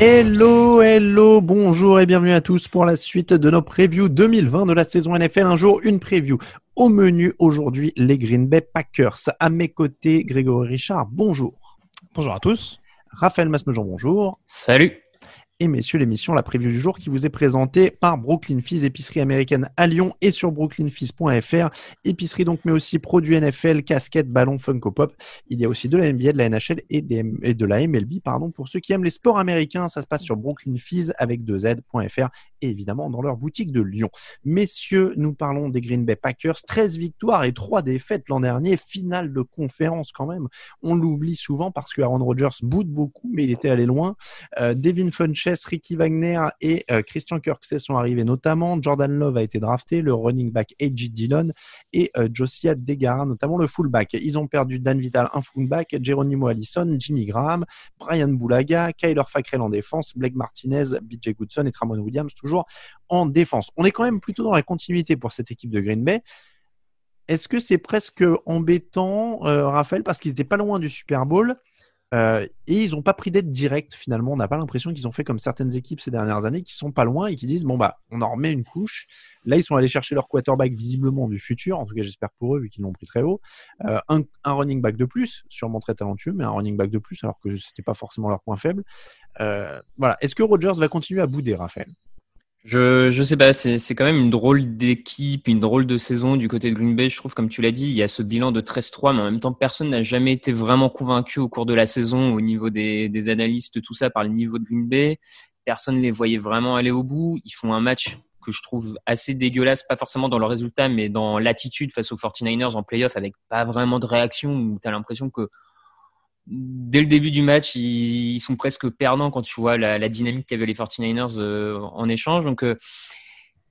Hello, hello, bonjour et bienvenue à tous pour la suite de nos previews 2020 de la saison NFL. Un jour, une preview. Au menu aujourd'hui, les Green Bay Packers. À mes côtés, Grégory Richard, bonjour. Bonjour à tous. Raphaël Masmejean, bonjour. Salut. Et messieurs, l'émission La Preview du jour qui vous est présentée par Brooklyn Fizz, épicerie américaine à Lyon et sur brooklynfizz.fr. Épicerie donc, mais aussi produits NFL, casquettes, ballons, Funko Pop. Il y a aussi de la NBA, de la NHL et, de la MLB, pardon. Pour ceux qui aiment les sports américains, ça se passe sur brooklynfizz avec 2z.fr évidemment dans leur boutique de Lyon. Messieurs, nous parlons des Green Bay Packers. 13 victoires et 3 défaites l'an dernier. Finale de conférence quand même. On l'oublie souvent parce que Aaron Rodgers boude beaucoup, mais il était allé loin. Euh, Devin Funches, Ricky Wagner et euh, Christian Kirksey sont arrivés notamment. Jordan Love a été drafté, le running back A.J. Dillon et euh, Josiah Degara, notamment le fullback. Ils ont perdu Dan Vital, un fullback, Geronimo Allison, Jimmy Graham, Brian Boulaga, Kyler Fackrell en défense, Blake Martinez, BJ Goodson et Tramon Williams toujours en défense. On est quand même plutôt dans la continuité pour cette équipe de Green Bay. Est-ce que c'est presque embêtant, euh, Raphaël, parce qu'ils n'étaient pas loin du Super Bowl euh, et ils n'ont pas pris d'aide directe finalement? On n'a pas l'impression qu'ils ont fait comme certaines équipes ces dernières années qui sont pas loin et qui disent bon bah on en remet une couche. Là ils sont allés chercher leur quarterback visiblement du futur, en tout cas j'espère pour eux vu qu'ils l'ont pris très haut. Euh, un, un running back de plus, sûrement très talentueux, mais un running back de plus alors que c'était pas forcément leur point faible. Voilà. Est-ce que Rodgers va continuer à bouder, Raphaël? Je je sais pas, c'est c'est quand même une drôle d'équipe, une drôle de saison du côté de Green Bay. Je trouve, comme tu l'as dit, il y a ce bilan de 13-3, mais en même temps, personne n'a jamais été vraiment convaincu au cours de la saison au niveau des, des analystes, tout ça, par le niveau de Green Bay. Personne ne les voyait vraiment aller au bout. Ils font un match que je trouve assez dégueulasse, pas forcément dans le résultat, mais dans l'attitude face aux 49ers en playoff avec pas vraiment de réaction où tu l'impression que dès le début du match, ils, sont presque perdants quand tu vois la, dynamique qu'avaient les 49ers euh, en échange. Donc, euh,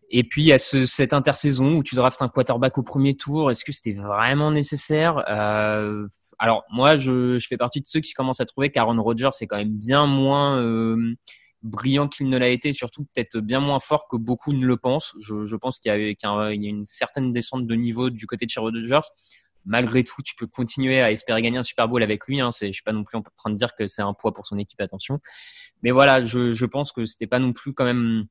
et puis, il y a ce, cette intersaison où tu draftes un quarterback au premier tour. Est-ce que c'était vraiment nécessaire? Euh, Alors, moi, je, fais partie de ceux qui commencent à trouver qu'Aaron Rodgers est quand même bien moins brillant qu'il ne l'a été, surtout peut-être bien moins fort que beaucoup ne le pensent. Je, pense qu'il y, a- y a une certaine descente de niveau du côté de chez Rodgers malgré tout, tu peux continuer à espérer gagner un Super Bowl avec lui. Hein. C'est, je suis pas non plus en train de dire que c'est un poids pour son équipe, attention. Mais voilà, je, je pense que c'était pas non plus quand même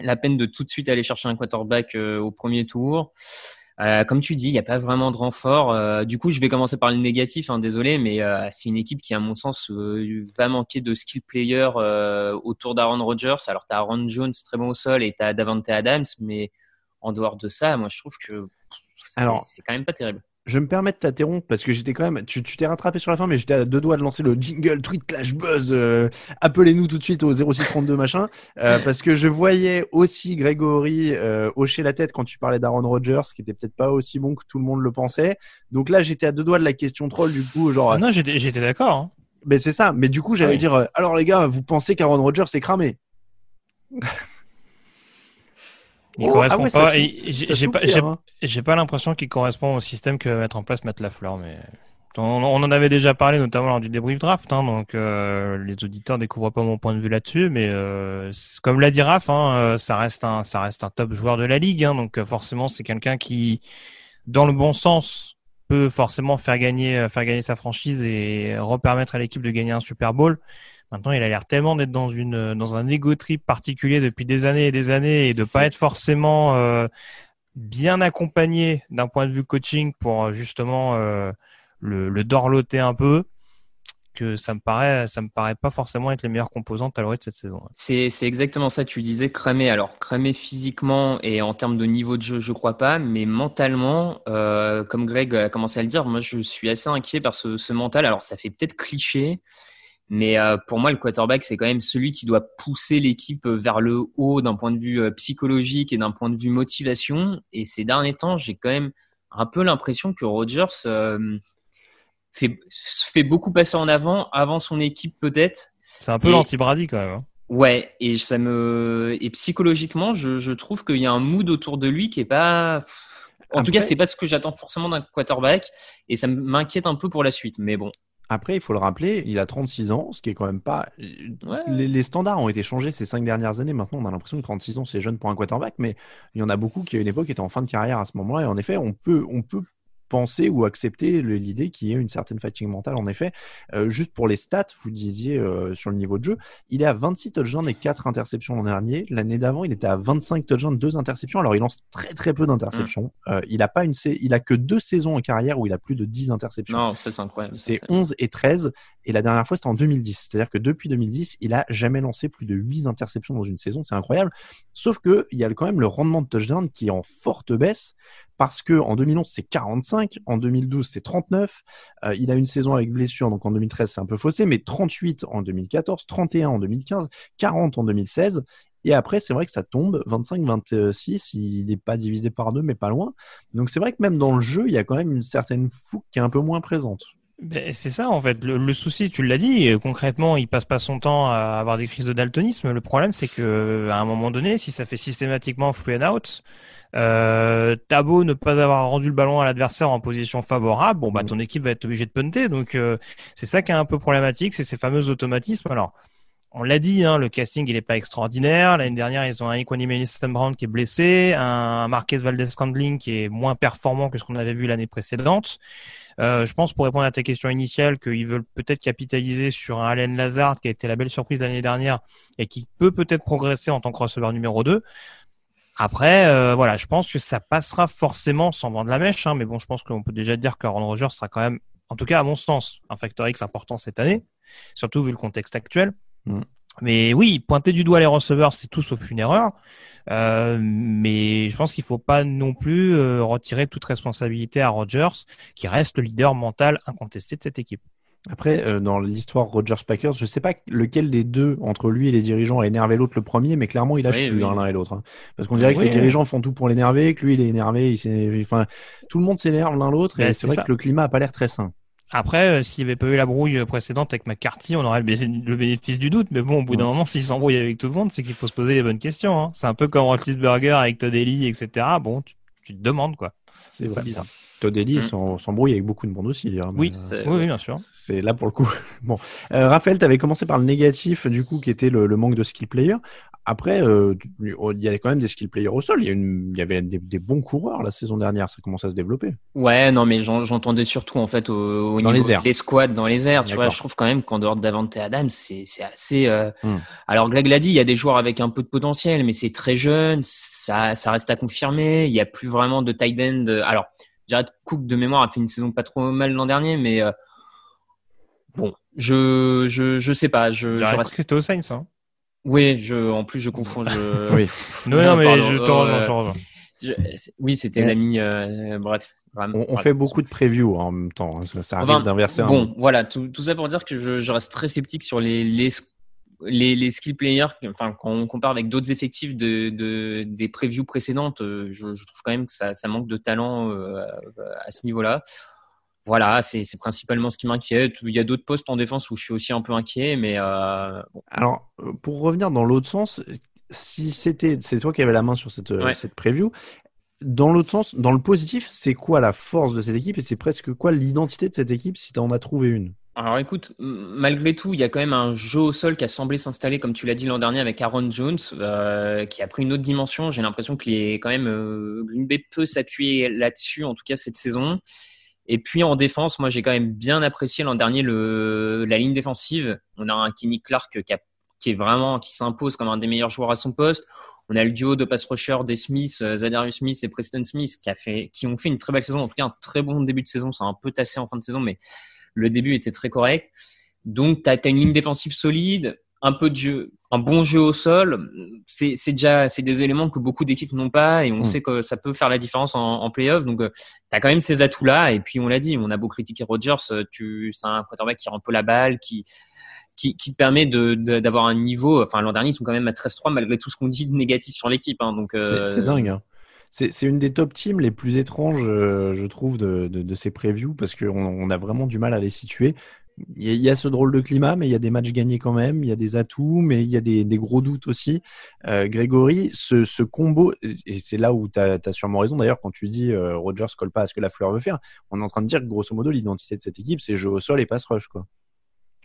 la peine de tout de suite aller chercher un quarterback euh, au premier tour. Euh, comme tu dis, il n'y a pas vraiment de renfort. Euh, du coup, je vais commencer par le négatif, hein, désolé, mais c'est une équipe qui, à mon sens, va manquer de skill player euh, autour d'Aaron Rodgers. Alors, tu as Aaron Jones très bon au sol et tu as Davante Adams, mais en dehors de ça, moi, je trouve que c'est, Alors, c'est quand même pas terrible. Je me permets de t'interrompre parce que j'étais quand même. Tu tu t'es rattrapé sur la fin, mais j'étais à deux doigts de lancer le jingle tweet clash buzz. euh, Appelez-nous tout de suite au 0632 machin. euh, parce que je voyais aussi Grégory euh, hocher la tête quand tu parlais d'Aaron Rodgers, qui était peut-être pas aussi bon que tout le monde le pensait. Donc là, j'étais à deux doigts de la question troll, du coup, genre. Ah non, j'étais d'accord. hein. Mais c'est ça. Mais du coup, j'allais Ah oui. dire. euh, alors les gars, vous pensez qu'Aaron Rodgers est cramé? Il Oh, correspond ah ouais, pas. J'ai pas, hein. pas l'impression qu'il correspond au système que va mettre en place Matt Lafleur, mais on, on en avait déjà parlé notamment lors du débrief draft, hein, donc euh, les auditeurs découvrent pas mon point de vue là-dessus, mais euh, comme l'a dit Raph, hein, euh, ça reste un, ça reste un top joueur de la ligue, hein, donc euh, forcément c'est quelqu'un qui, dans le bon sens, peut forcément faire gagner, euh, faire gagner sa franchise et repermettre à l'équipe de gagner un Super Bowl. Maintenant, il a l'air tellement d'être dans une dans un ego trip particulier depuis des années et des années et de pas être forcément euh, bien accompagné d'un point de vue coaching pour justement le, dorloter un peu que ça me paraît, ça me paraît pas forcément être les meilleures composantes à l'heure de cette saison. C'est, exactement ça. Tu disais cramer. Alors cramer physiquement et en termes de niveau de jeu, je crois pas, mais mentalement, euh, comme Greg a commencé à le dire, moi je suis assez inquiet par ce, ce mental. Alors ça fait peut-être cliché, mais euh, pour moi le quarterback c'est quand même celui qui doit pousser l'équipe vers le haut d'un point de vue euh, psychologique et d'un point de vue motivation. Et ces derniers temps, j'ai quand même un peu l'impression que Rodgers euh, fait, fait beaucoup passer en avant, avant son équipe peut-être. C'est un peu l'anti-Brady quand même. Hein. Ouais, et ça me et psychologiquement, je, je trouve qu'il y a un mood autour de lui qui est pas. En tout cas, c'est pas ce que j'attends forcément d'un quarterback, et ça m'inquiète un peu pour la suite. Mais bon. Après, il faut le rappeler, il a 36 ans, ce qui est quand même pas. Les, les, standards ont été changés ces cinq dernières années. Maintenant, on a l'impression que 36 ans, c'est jeune pour un quarterback, mais il y en a beaucoup qui, à une époque, étaient en fin de carrière à ce moment-là. Et en effet, on peut, on peut penser ou accepter l'idée qu'il y ait une certaine fatigue mentale. En effet, euh, juste pour les stats, vous disiez euh, sur le niveau de jeu, il est à 26 touchdowns et 4 interceptions l'an dernier. L'année d'avant, il était à 25 touchdowns, 2 interceptions. Alors, il lance très très peu d'interceptions. Mmh. Euh, il a pas une, il a que deux saisons en carrière où il a plus de 10 interceptions. Non, c'est incroyable. C'est 11 et 13. Et la dernière fois, c'était en 2010. C'est-à-dire que depuis 2010, il a jamais lancé plus de 8 interceptions dans une saison. C'est incroyable. Sauf que il y a quand même le rendement de touchdown qui est en forte baisse parce que en 2011 c'est 45, en 2012 c'est 39. Euh, il a une saison avec blessure, donc en 2013 c'est un peu faussé, mais 38 en 2014, 31 en 2015, 40 en 2016. Et après, c'est vrai que ça tombe, 25-26, il n'est pas divisé par deux, mais pas loin. Donc c'est vrai que même dans le jeu, il y a quand même une certaine fougue qui est un peu moins présente. Ben, c'est ça en fait. Le, souci, tu l'as dit, concrètement, il passe pas son temps à avoir des crises de daltonisme. Le problème, c'est que à un moment donné, si ça fait systématiquement free and out, euh, t'as beau ne pas avoir rendu le ballon à l'adversaire en position favorable, bon bah mm. ton équipe va être obligée de punter. Donc euh, c'est ça qui est un peu problématique, c'est ces fameux automatismes. Alors on l'a dit, hein, le casting il est pas extraordinaire. L'année dernière, ils ont un Equanimous Brown qui est blessé, un Marquez Valdez Scandling qui est moins performant que ce qu'on avait vu l'année précédente. Euh, je pense, pour répondre à ta question initiale, qu'ils veulent peut-être capitaliser sur un Allen Lazard qui a été la belle surprise l'année dernière et qui peut peut-être progresser en tant que receveur numéro 2. Après, euh, voilà, je pense que ça passera forcément sans vendre la mèche, hein, mais bon, je pense qu'on peut déjà dire qu'Aaron Rodgers sera quand même, en tout cas à mon sens, un facteur X important cette année, surtout vu le contexte actuel. Mm. Mais oui, pointer du doigt les receveurs, c'est tout sauf une erreur. Euh, mais je pense qu'il faut pas non plus euh, retirer toute responsabilité à Rodgers, qui reste le leader mental incontesté de cette équipe. Après, euh, dans l'histoire Rogers Packers, je sais pas lequel des deux entre lui et les dirigeants a énervé l'autre le premier, mais clairement il lâche plus l'un et l'autre. Hein. Parce qu'on dirait que les dirigeants font tout pour l'énerver, que lui il est énervé, il enfin tout le monde s'énerve l'un l'autre et ben, c'est vrai que le climat a pas l'air très sain. Après, euh, s'il n'y avait pas eu la brouille précédente avec McCarthy, on aurait le bénéfice du doute. Mais bon, au bout d'un moment, s'il s'embrouille avec tout le monde, c'est qu'il faut se poser les bonnes questions. Hein. C'est un peu comme Roethlisberger avec Todd Ellie, etc. Bon, tu, tu te demandes quoi. C'est vrai. Bizarre. Todd Ellie mmh. s'embrouille avec beaucoup de monde aussi. Hein, oui, euh, oui, bien sûr. C'est là pour le coup. bon, euh, Raphaël, tu avais commencé par le négatif, du coup, qui était le, le manque de skill player. Après, euh, il y a quand même des skill players au sol. Il y, une, il y avait des, des, bons coureurs la saison dernière. Ça commence à se développer. Ouais, non, mais j'entendais surtout en fait au, au dans niveau les airs. des squads dans les airs. Tu vois, je trouve quand même qu'en dehors d'Avante Adams, c'est assez. Euh... Hmm. Alors, Greg l'a dit, il y a des joueurs avec un peu de potentiel, mais c'est très jeune. Ça, ça reste à confirmer. Il y a plus vraiment de tight end. Alors, Jared Cook de mémoire a fait une saison pas trop mal l'an dernier, mais euh, bon, je, je je sais pas. Je, Jared je reste... c'était au Saints. Hein oui, je en plus je confonds. Je... oui. non, non, mais je te rejoins. Oui, c'était l'ami. Euh, bref. on, on fait beaucoup de previews en même temps. Hein, ça, arrive d'inverser. Bon, voilà, tout, tout, ça pour dire que je, je, reste très sceptique sur les, les les, les skill players, enfin, quand on compare avec d'autres effectifs de, de, des previews précédentes, euh, je, je, trouve quand même que ça, ça manque de talent euh, à ce niveau-là. Voilà, c'est principalement ce qui m'inquiète. Il y a d'autres postes en défense où je suis aussi un peu inquiet, mais euh, bon. Alors, pour revenir dans l'autre sens, si c'était c'est toi qui avais la main sur cette, ouais. cette preview, dans l'autre sens, dans le positif, c'est quoi la force de cette équipe et c'est presque quoi l'identité de cette équipe si tu en as trouvé une? Alors écoute, malgré tout, il y a quand même un jeu au sol qui a semblé s'installer, comme tu l'as dit l'an dernier avec Aaron Jones, euh, qui a pris une autre dimension. J'ai l'impression que les, quand même euh, Green Bay peut s'appuyer là-dessus, en tout cas cette saison. Et puis en défense, moi j'ai quand même bien apprécié l'an dernier la ligne défensive. On a un Kenny Clark qui, s'impose comme un des meilleurs joueurs à son poste. On a le duo de pass rusher des Smith, euh, Zadarius Smith et Preston Smith qui, ont fait une très belle saison, en tout cas un très bon début de saison. C'est un peu tassé en fin de saison, mais le début était très correct. Donc, tu as, une ligne défensive solide, un peu de jeu, un bon jeu au sol. C'est déjà c'est des éléments que beaucoup d'équipes n'ont pas et on hmm. sait que ça peut faire la différence en, en playoff. Donc, euh, tu as quand même ces atouts-là. Et puis, on l'a dit, on a beau critiquer Rodgers, euh, c'est un quarterback qui rend un peu la balle, qui, qui, qui te permet de, d'avoir un niveau. Enfin, l'an dernier, ils sont quand même à 13-3 malgré tout ce qu'on dit de négatif sur l'équipe. Hein, donc, euh, c'est, dingue. Hein. C'est, une des top teams les plus étranges, euh, je trouve, de, de, de, ces previews parce qu'on on a vraiment du mal à les situer. Il y, a, ce drôle de climat, mais il y a des matchs gagnés quand même, il y a des atouts, mais il y a des, gros doutes aussi. Euh, Grégory, ce, combo, et c'est là où tu as, sûrement raison d'ailleurs quand tu dis euh, Rogers colle pas à ce que la fleur veut faire, on est en train de dire que grosso modo l'identité de cette équipe c'est jeu au sol et pass rush. quoi.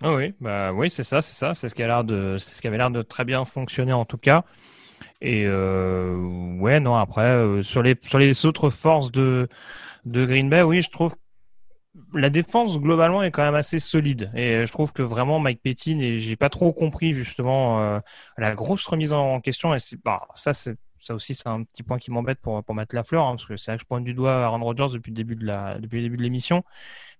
Ah oui, bah oui, c'est ça, c'est ça, c'est ce qui avait l'air de très bien fonctionner en tout cas. Et euh, ouais, non, après euh, sur les sur les autres forces de de Green Bay, oui, je trouve la défense globalement est quand même assez solide. Et je trouve que vraiment Mike Pettin et j'ai pas trop compris justement euh, la grosse remise en question. Et c'est bah, ça c'est ça aussi c'est un petit point qui m'embête pour pour mettre la hein, parce que c'est là que je pointe du doigt Aaron Rodgers depuis le début de la depuis le début de l'émission.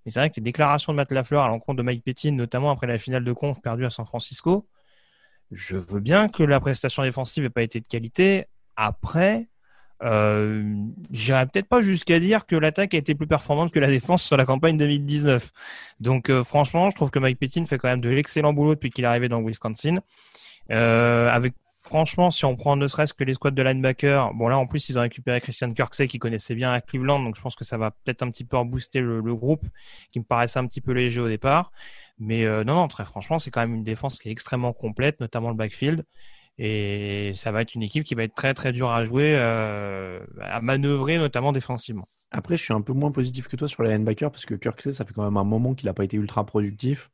Mais c'est vrai que les déclarations de Matt Lafleur à l'encontre de Mike Pettin, notamment après la finale de conf perdue à San Francisco, je veux bien que la prestation défensive n'ait pas été de qualité. Après, euh, j'irais peut-être pas jusqu'à dire que l'attaque a été plus performante que la défense sur la campagne 2019. Donc euh, franchement, je trouve que Mike Pettin fait quand même de l'excellent boulot depuis qu'il est arrivé dans Wisconsin. Euh, avec franchement, si on prend ne serait-ce que les squads de linebacker, bon là en plus ils ont récupéré Christian Kirksey qui connaissait bien à Cleveland, donc je pense que ça va peut-être un petit peu rebooster le, le, groupe qui me paraissait un petit peu léger au départ. Mais non, non, très franchement, c'est quand même une défense qui est extrêmement complète, notamment le backfield. Et ça va être une équipe qui va être très très dure à jouer, euh, à manœuvrer notamment défensivement. Après, je suis un peu moins positif que toi sur les linebackers parce que Kirksey, ça fait quand même un moment qu'il n'a pas été ultra productif.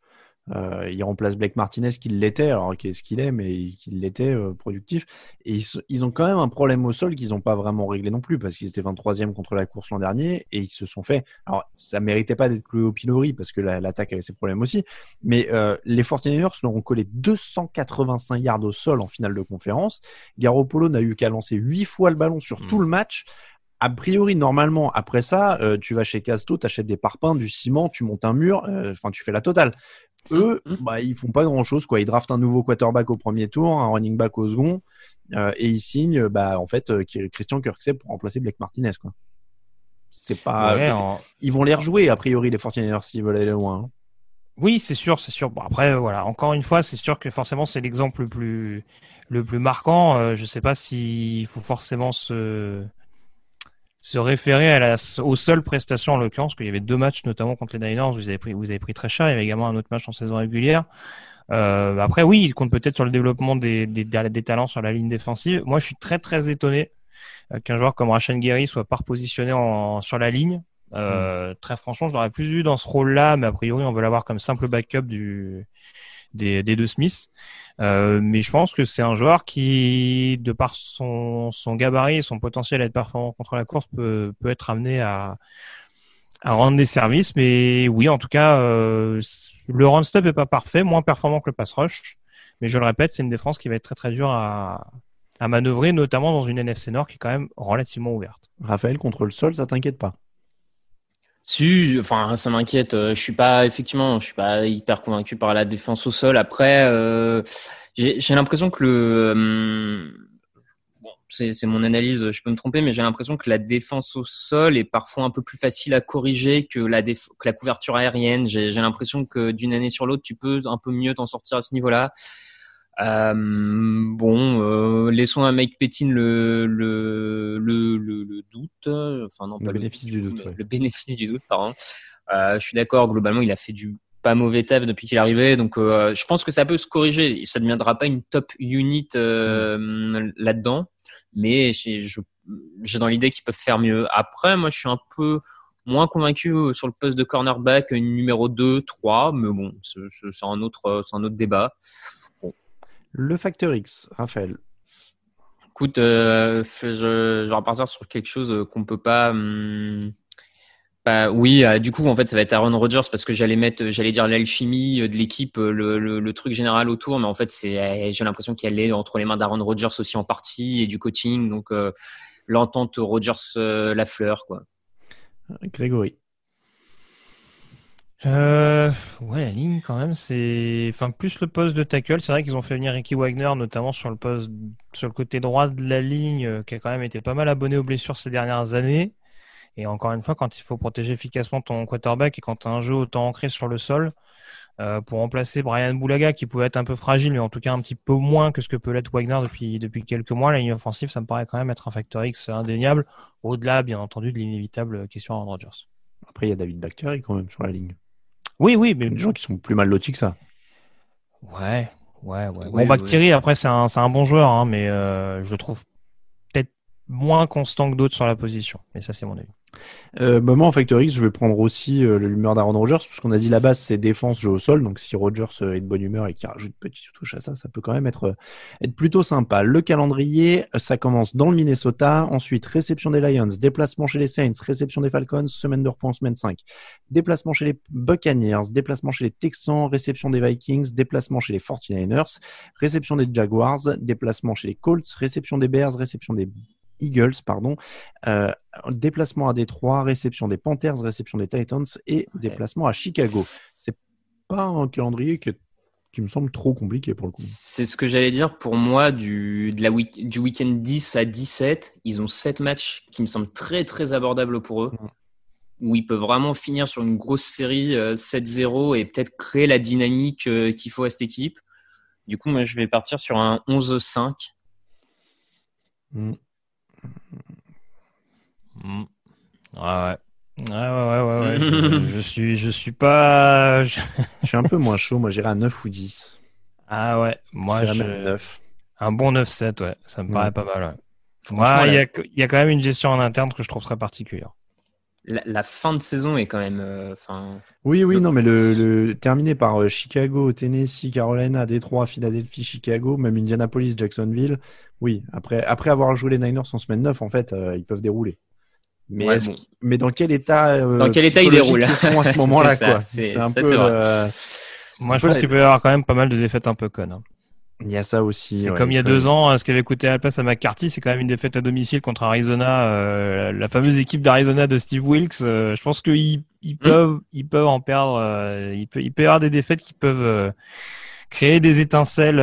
Euh, il remplace Blake Martinez qui l'était, alors qu'est-ce qu'il est, mais qu'il l'était euh, productif. Et ils, ont quand même un problème au sol qu'ils n'ont pas vraiment réglé non plus parce qu'ils étaient 23e contre la course l'an dernier et ils se sont fait. Alors ça méritait pas d'être plus au pilori parce que l'attaque avait ses problèmes aussi, mais euh, les 49ers leur ont collé 285 yards au sol en finale de conférence. Garoppolo n'a eu qu'à lancer 8 fois le ballon sur tout hmm. le match a priori, normalement, après ça, tu vas chez Casto, tu achètes des parpaings, du ciment, tu montes un mur, enfin, tu fais la totale. Eux, mmh. bah, ils font pas grand chose, quoi. Ils draftent un nouveau quarterback au premier tour, un running back au second, euh, et ils signent, bah, en fait, euh, Christian Kirksey pour remplacer Blake Martinez, quoi. C'est pas. Ils vont les rejouer, a priori, les 49ers, s'ils veulent aller loin. Hein. Oui, c'est sûr, c'est sûr. Bon, après, voilà. Encore une fois, c'est sûr que forcément, c'est l'exemple le plus, le plus marquant. Euh, je sais pas s'il faut forcément se, se référer à la, aux seules prestations en l'occurrence, qu'il y avait deux matchs notamment contre les Niners, vous avez pris, vous avez pris très cher, il y avait également un autre match en saison régulière. Euh, après, oui, il compte peut-être sur le développement des, des, des, talents sur la ligne défensive. Moi, je suis très très étonné euh, qu'un joueur comme Rashan Gary soit pas repositionné en, sur la ligne. Euh, mm. Très franchement, je l'aurais plus vu dans ce rôle-là, mais a priori, on veut l'avoir comme simple backup du, des, deux Smiths. Euh, mais je pense que c'est un joueur qui, de par son, gabarit et son potentiel à être performant contre la course, peut, être amené à, rendre des services. Mais oui, en tout cas, euh, le run-stop est pas parfait, moins performant que le pass rush. Mais je le répète, c'est une défense qui va être très très dure à, à manœuvrer, notamment dans une NFC Nord qui est quand même relativement ouverte. Raphaël, contre le sol, ça t'inquiète pas? Si, enfin, ça m'inquiète. Euh, je suis pas, effectivement, je suis pas hyper convaincu par la défense au sol. Après, euh, j'ai l'impression que le, euh, bon, c'est mon analyse, je peux me tromper, mais j'ai l'impression que la défense au sol est parfois un peu plus facile à corriger que la, que la couverture aérienne. J'ai l'impression que d'une année sur l'autre, tu peux un peu mieux t'en sortir à ce niveau-là. Euh, bon, euh, laissons à Mike Pettin le, le, le, le, doute, enfin non, le pas bénéfice du doute, le bénéfice du doute, pardon. Euh, je suis d'accord, globalement, il a fait du pas mauvais taf depuis qu'il est arrivé, donc euh, je pense que ça peut se corriger. Ça ne deviendra pas une top unit euh, là-dedans, mais j'ai dans l'idée qu'ils peuvent faire mieux. Après, moi, je suis un peu moins convaincu sur le poste de cornerback numéro 2, 3, mais bon, c'est un autre, c'est un autre débat. Le facteur X, Raphaël. Écoute, euh, je, vais repartir sur quelque chose qu'on peut pas, hum, Bah oui, euh, du coup en fait ça va être Aaron Rodgers parce que j'allais mettre, j'allais dire l'alchimie de l'équipe, le, le, le, truc général autour, mais en fait c'est, j'ai l'impression qu'elle est entre les mains d'Aaron Rodgers aussi en partie et du coaching, donc euh, l'entente Rodgers-Lafleur quoi. Grégory. Euh, ouais, la ligne quand même, c'est, enfin plus le poste de tackle. C'est vrai qu'ils ont fait venir Ricky Wagner, notamment sur le poste, sur le côté droit de la ligne, qui a quand même été pas mal abonné aux blessures ces dernières années. Et encore une fois, quand il faut protéger efficacement ton quarterback et quand tu as un jeu autant ancré sur le sol, euh, pour remplacer Brian Boulaga qui pouvait être un peu fragile, mais en tout cas un petit peu moins que ce que peut l'être Wagner depuis, depuis quelques mois, la ligne offensive, ça me paraît quand même être un facteur X indéniable, au-delà, bien entendu, de l'inévitable question Aaron Rodgers. Après, il y a David Bakhtiari quand même sur la ligne. Oui, oui, mais. Des gens qui sont plus mal lotis que ça. Ouais, ouais, ouais. bon, Bakhtiari, après, c'est un, un, bon joueur, hein, mais euh, je le trouve moins constant que d'autres sur la position. Mais ça, c'est mon avis. Euh, bah, moi, en Factor X, je vais prendre aussi euh, l'humeur d'Aaron Rodgers, parce qu'on a dit la base, c'est défense, jeu au sol. Donc, si Rodgers euh, est de bonne humeur et qu'il rajoute une petite touche à ça, ça peut quand même être, euh, être plutôt sympa. Le calendrier, ça commence dans le Minnesota. Ensuite, réception des Lions, déplacement chez les Saints, réception des Falcons, semaine de repos semaine 5. Déplacement chez les Buccaneers, déplacement chez les Texans, réception des Vikings, déplacement chez les 49ers, réception des Jaguars, déplacement chez les Colts, réception des Bears, réception des Eagles, pardon. Euh, déplacement à Détroit, réception des Panthers, réception des Titans et déplacement à Chicago. C'est pas un calendrier qui, qui, me semble trop compliqué pour le coup. C'est ce que j'allais dire pour moi du, de la du week-end 10 à 17. Ils ont 7 matchs qui me semblent très très abordables pour eux. Où ils peuvent vraiment finir sur une grosse série 7-0 euh, et peut-être créer la dynamique euh, qu'il faut à cette équipe. Du coup, moi, je vais partir sur un 11-5. Mm. Ouais, ouais. Ouais, ouais, ouais, ouais. je, je, suis, je suis pas. je suis un peu moins chaud. Moi, j'irai à 9 ou 10. Ah ouais, moi, je. 9. Un bon 9-7, ouais. Ça me paraît pas mal, ouais. il y, a, y, a, quand même une gestion en interne que je trouve très particulière. La, la fin de saison est quand même. Euh, oui, oui, non, mais le, le terminé par euh, Chicago, Tennessee, Carolina, Détroit, Philadelphie, Chicago, même Indianapolis, Jacksonville. Oui, après, après avoir joué les Niners en semaine 9, en fait, euh, ils peuvent dérouler. Mais, mais dans quel état, euh, dans quel état ils déroulent à ce moment-là quoi? C'est un peu. Euh, Moi, je pense qu'il peut y avoir quand même pas mal de défaites un peu connes. Hein. Il y a ça aussi. C'est comme il y a deux ans, ce qui avait coûté à la place à McCarthy, c'est quand même une défaite à domicile contre Arizona, euh, la fameuse équipe d'Arizona de Steve Wilkes. je pense qu'ils ils hmm. peuvent, ils peuvent en perdre. il peut, il peut y avoir des défaites qui peuvent créer des étincelles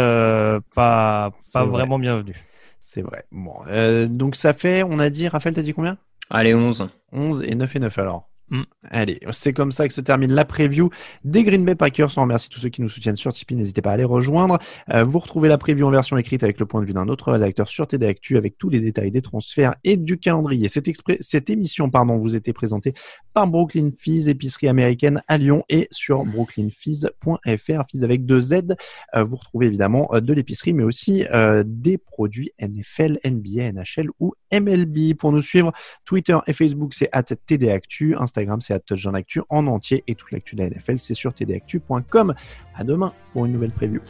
pas, pas vraiment bienvenues. C'est vrai. Bon, donc ça fait, on a dit, Raphaël, t'as dit combien? Allez, 11. 11 et 9 et 9 alors. Mm. Allez, c'est comme ça que se termine la preview des Green Bay Packers. On remercie tous ceux qui nous soutiennent sur Tipeee. N'hésitez pas à les rejoindre. Euh, vous retrouvez la preview en version écrite avec le point de vue d'un autre rédacteur sur TD Actu avec tous les détails des transferts et du calendrier. Cette, cette émission, pardon, vous était présentée par Brooklyn Fees, épicerie américaine à Lyon et sur brooklynfees.fr, Fees avec deux Z. Euh, vous retrouvez évidemment euh, de l'épicerie, mais aussi des produits NFL, NBA, NHL ou MLB. Pour nous suivre, Twitter et Facebook, c'est at TD Actu. Instagram, c'est à Touchdown Actu en entier et toute l'actu de la NFL, c'est sur tdactu.com. À demain pour une nouvelle preview.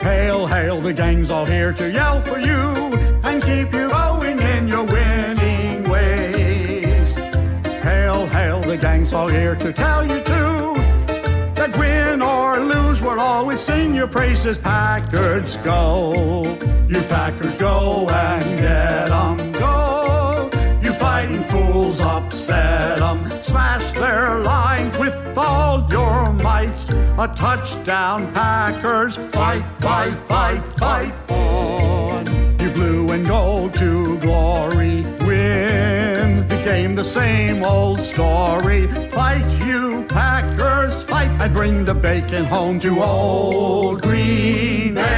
Hail, hail, the gang's all here to yell for you and keep you going in your winning ways. Hail, hail, the gang's all here to tell you to that win or lose, we'll always sing your praises. Packers go, you Packers go and get 'em, go fighting fools upset them. Smash their lines with all your might. A touchdown, Packers. Fight, fight, fight, fight on. You blue and gold to glory. Win the game, the same old story. Fight, you Packers. Fight and bring the bacon home to old Green Bay.